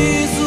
preciso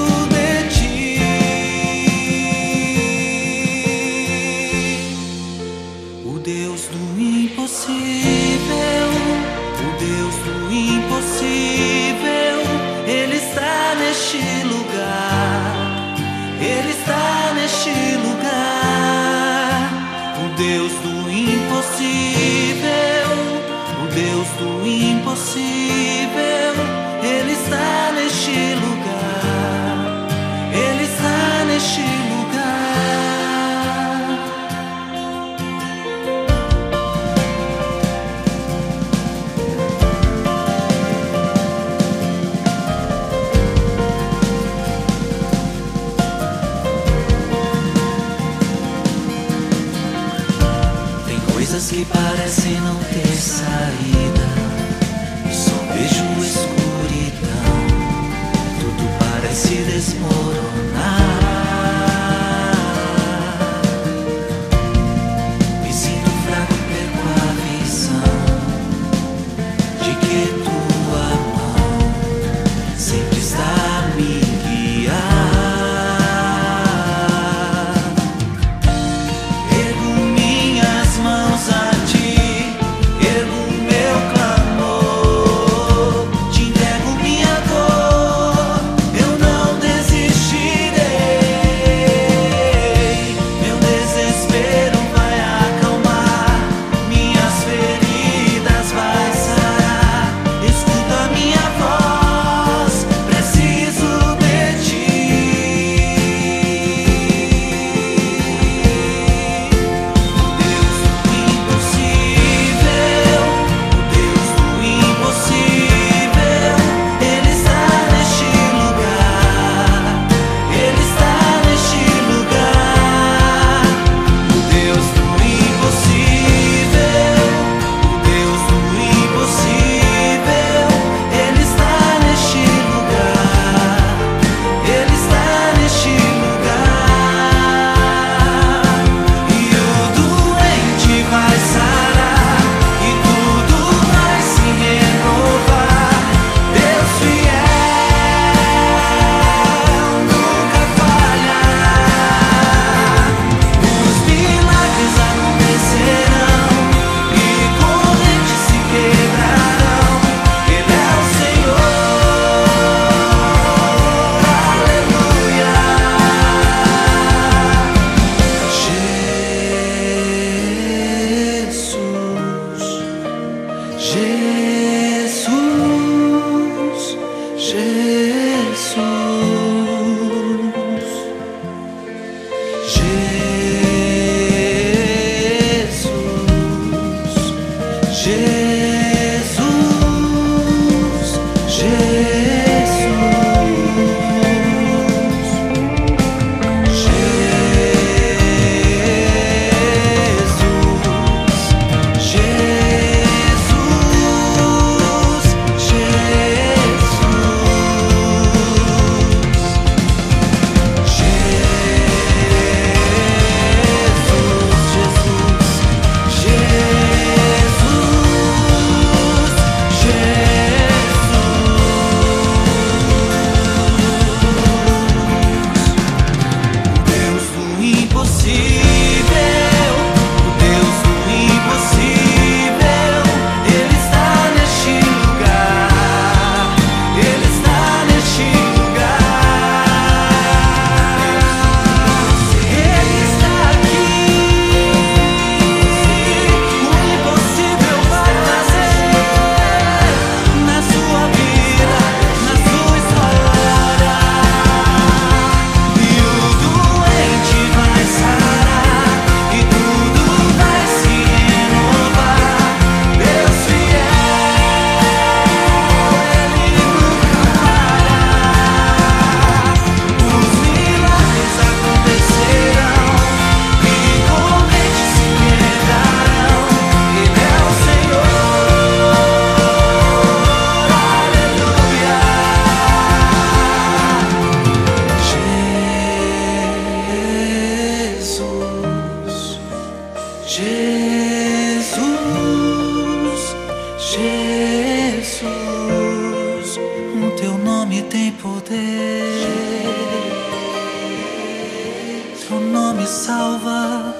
nome salva,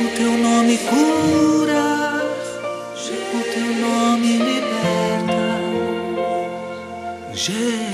o teu nome cura, o teu nome liberta. Jesus.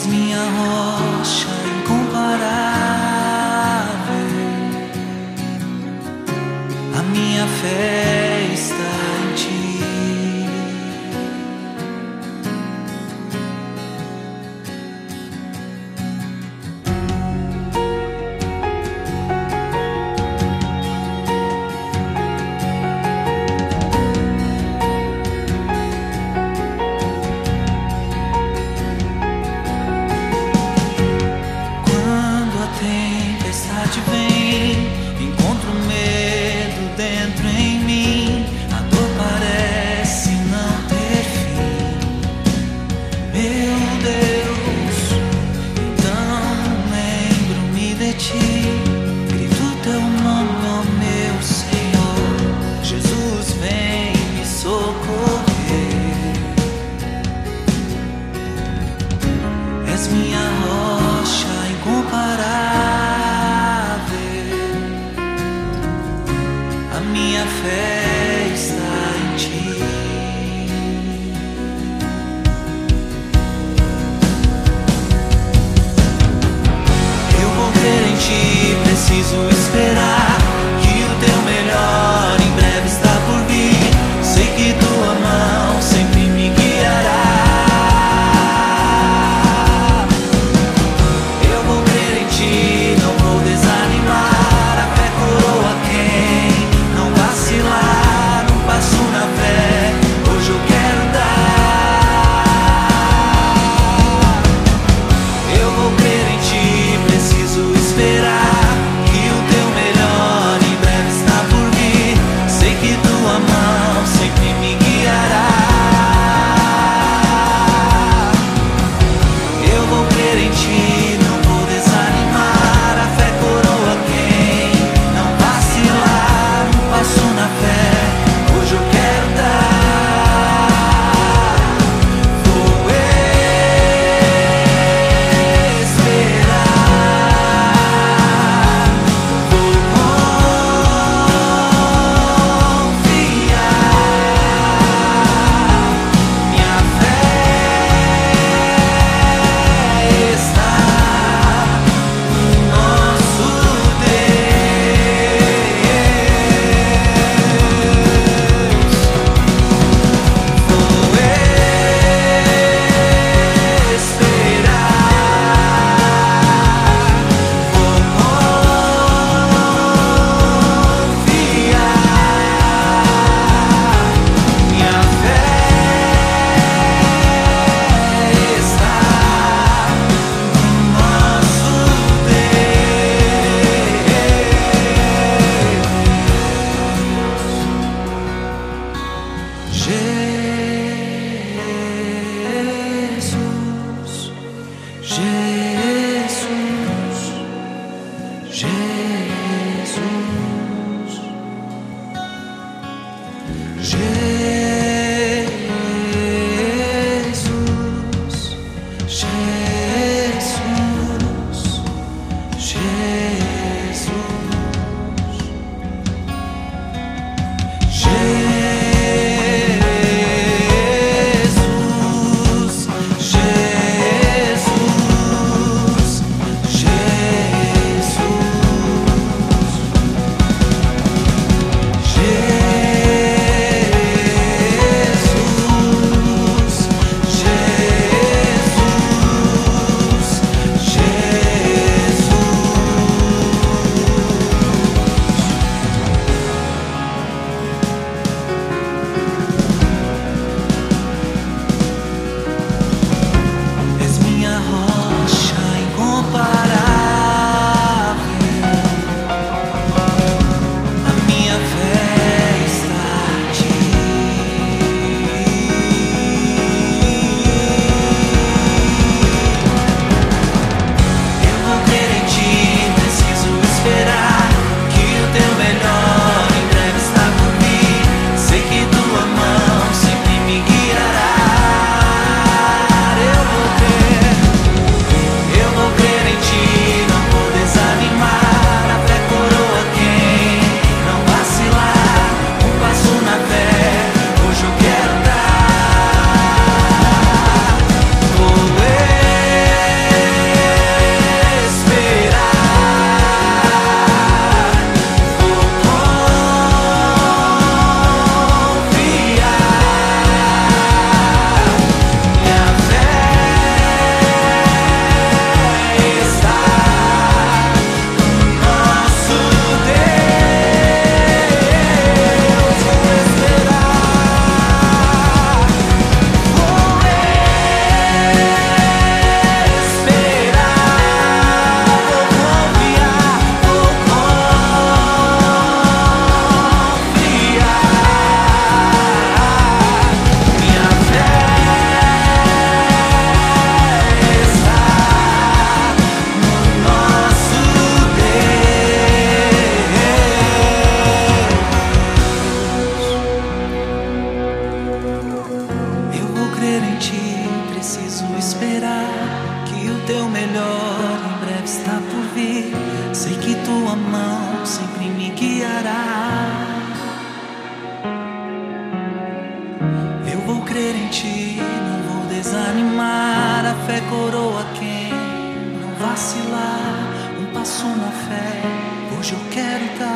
és minha rocha é incomparável, a minha fé. Jesus passo na fé, hoje eu quero dar.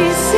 peace.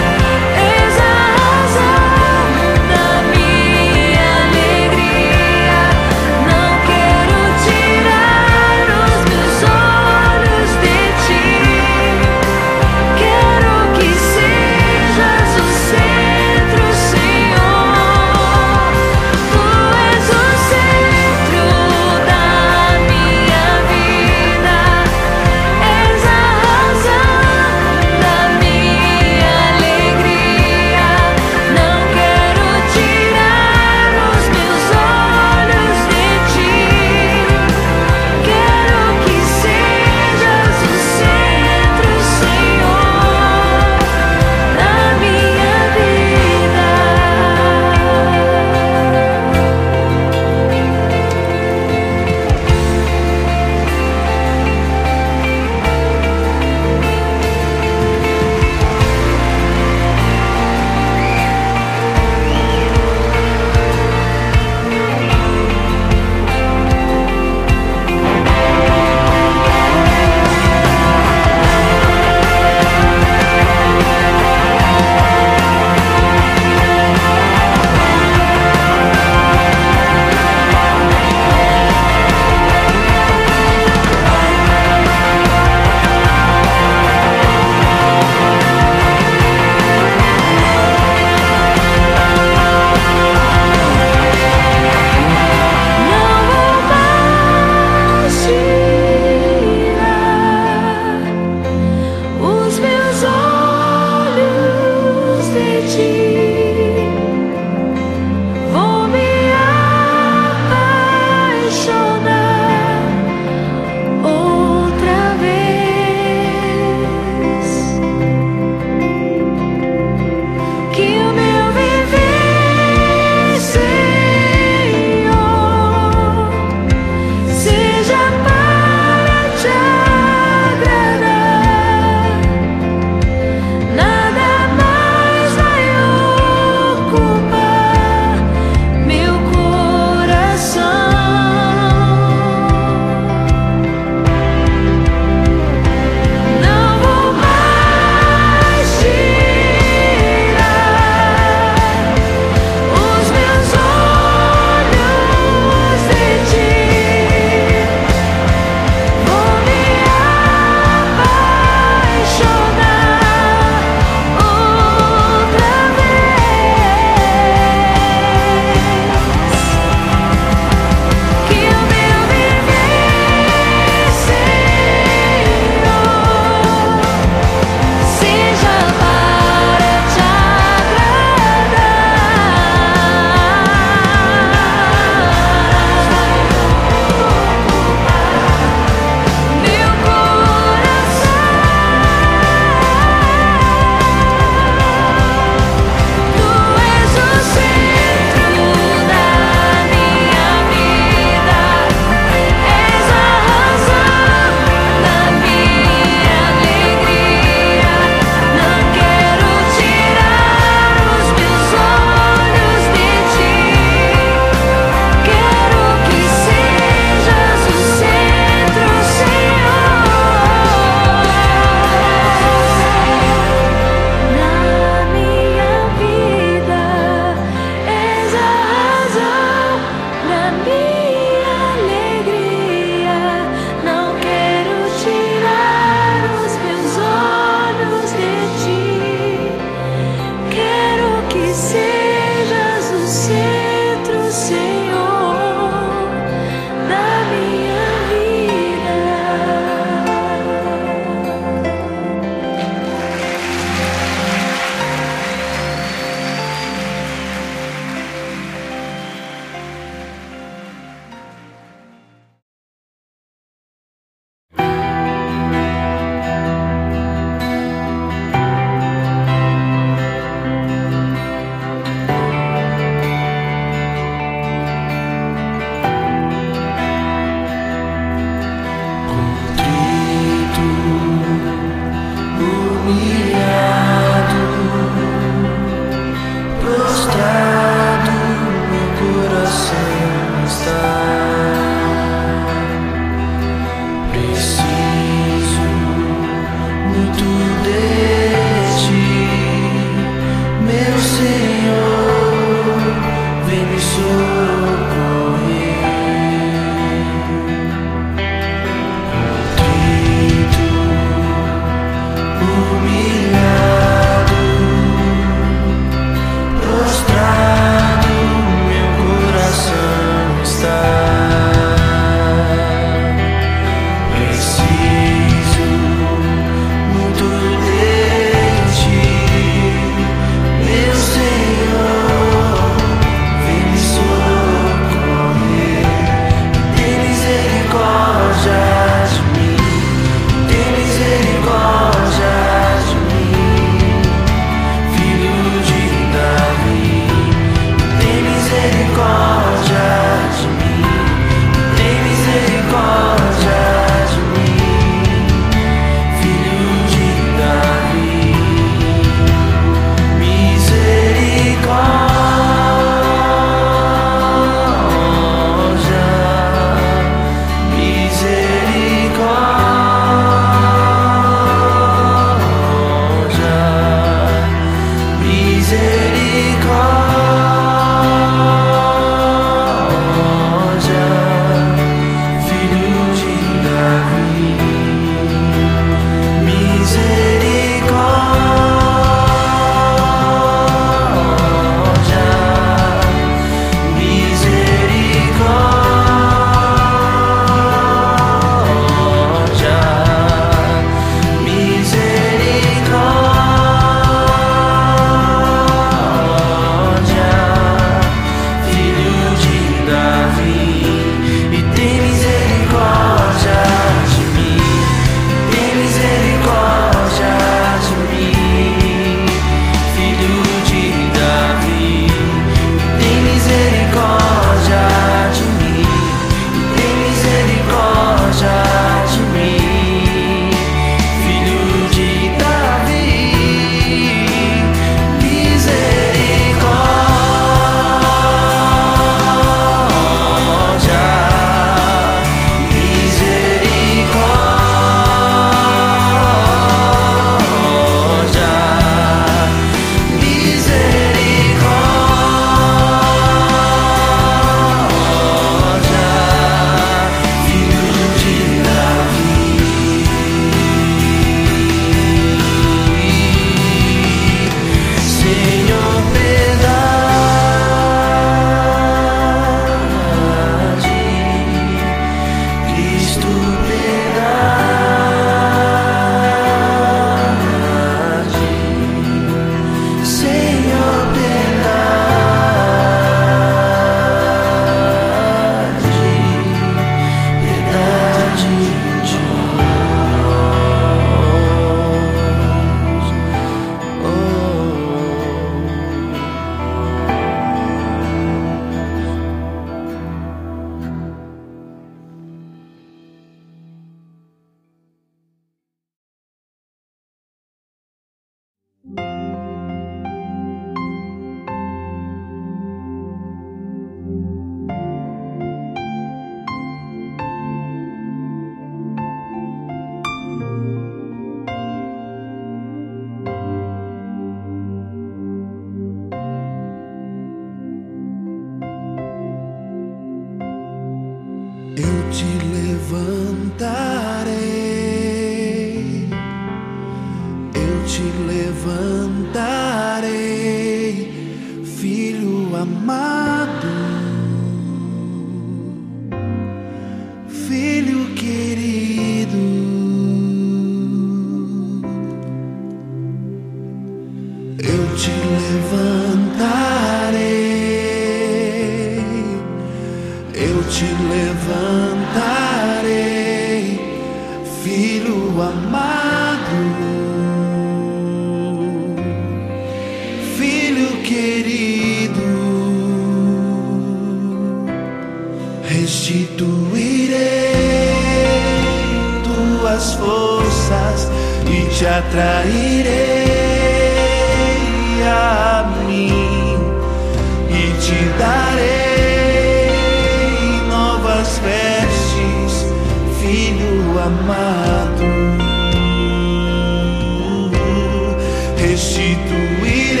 Restituirei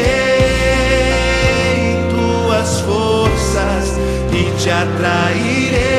tuas forças e te atrairei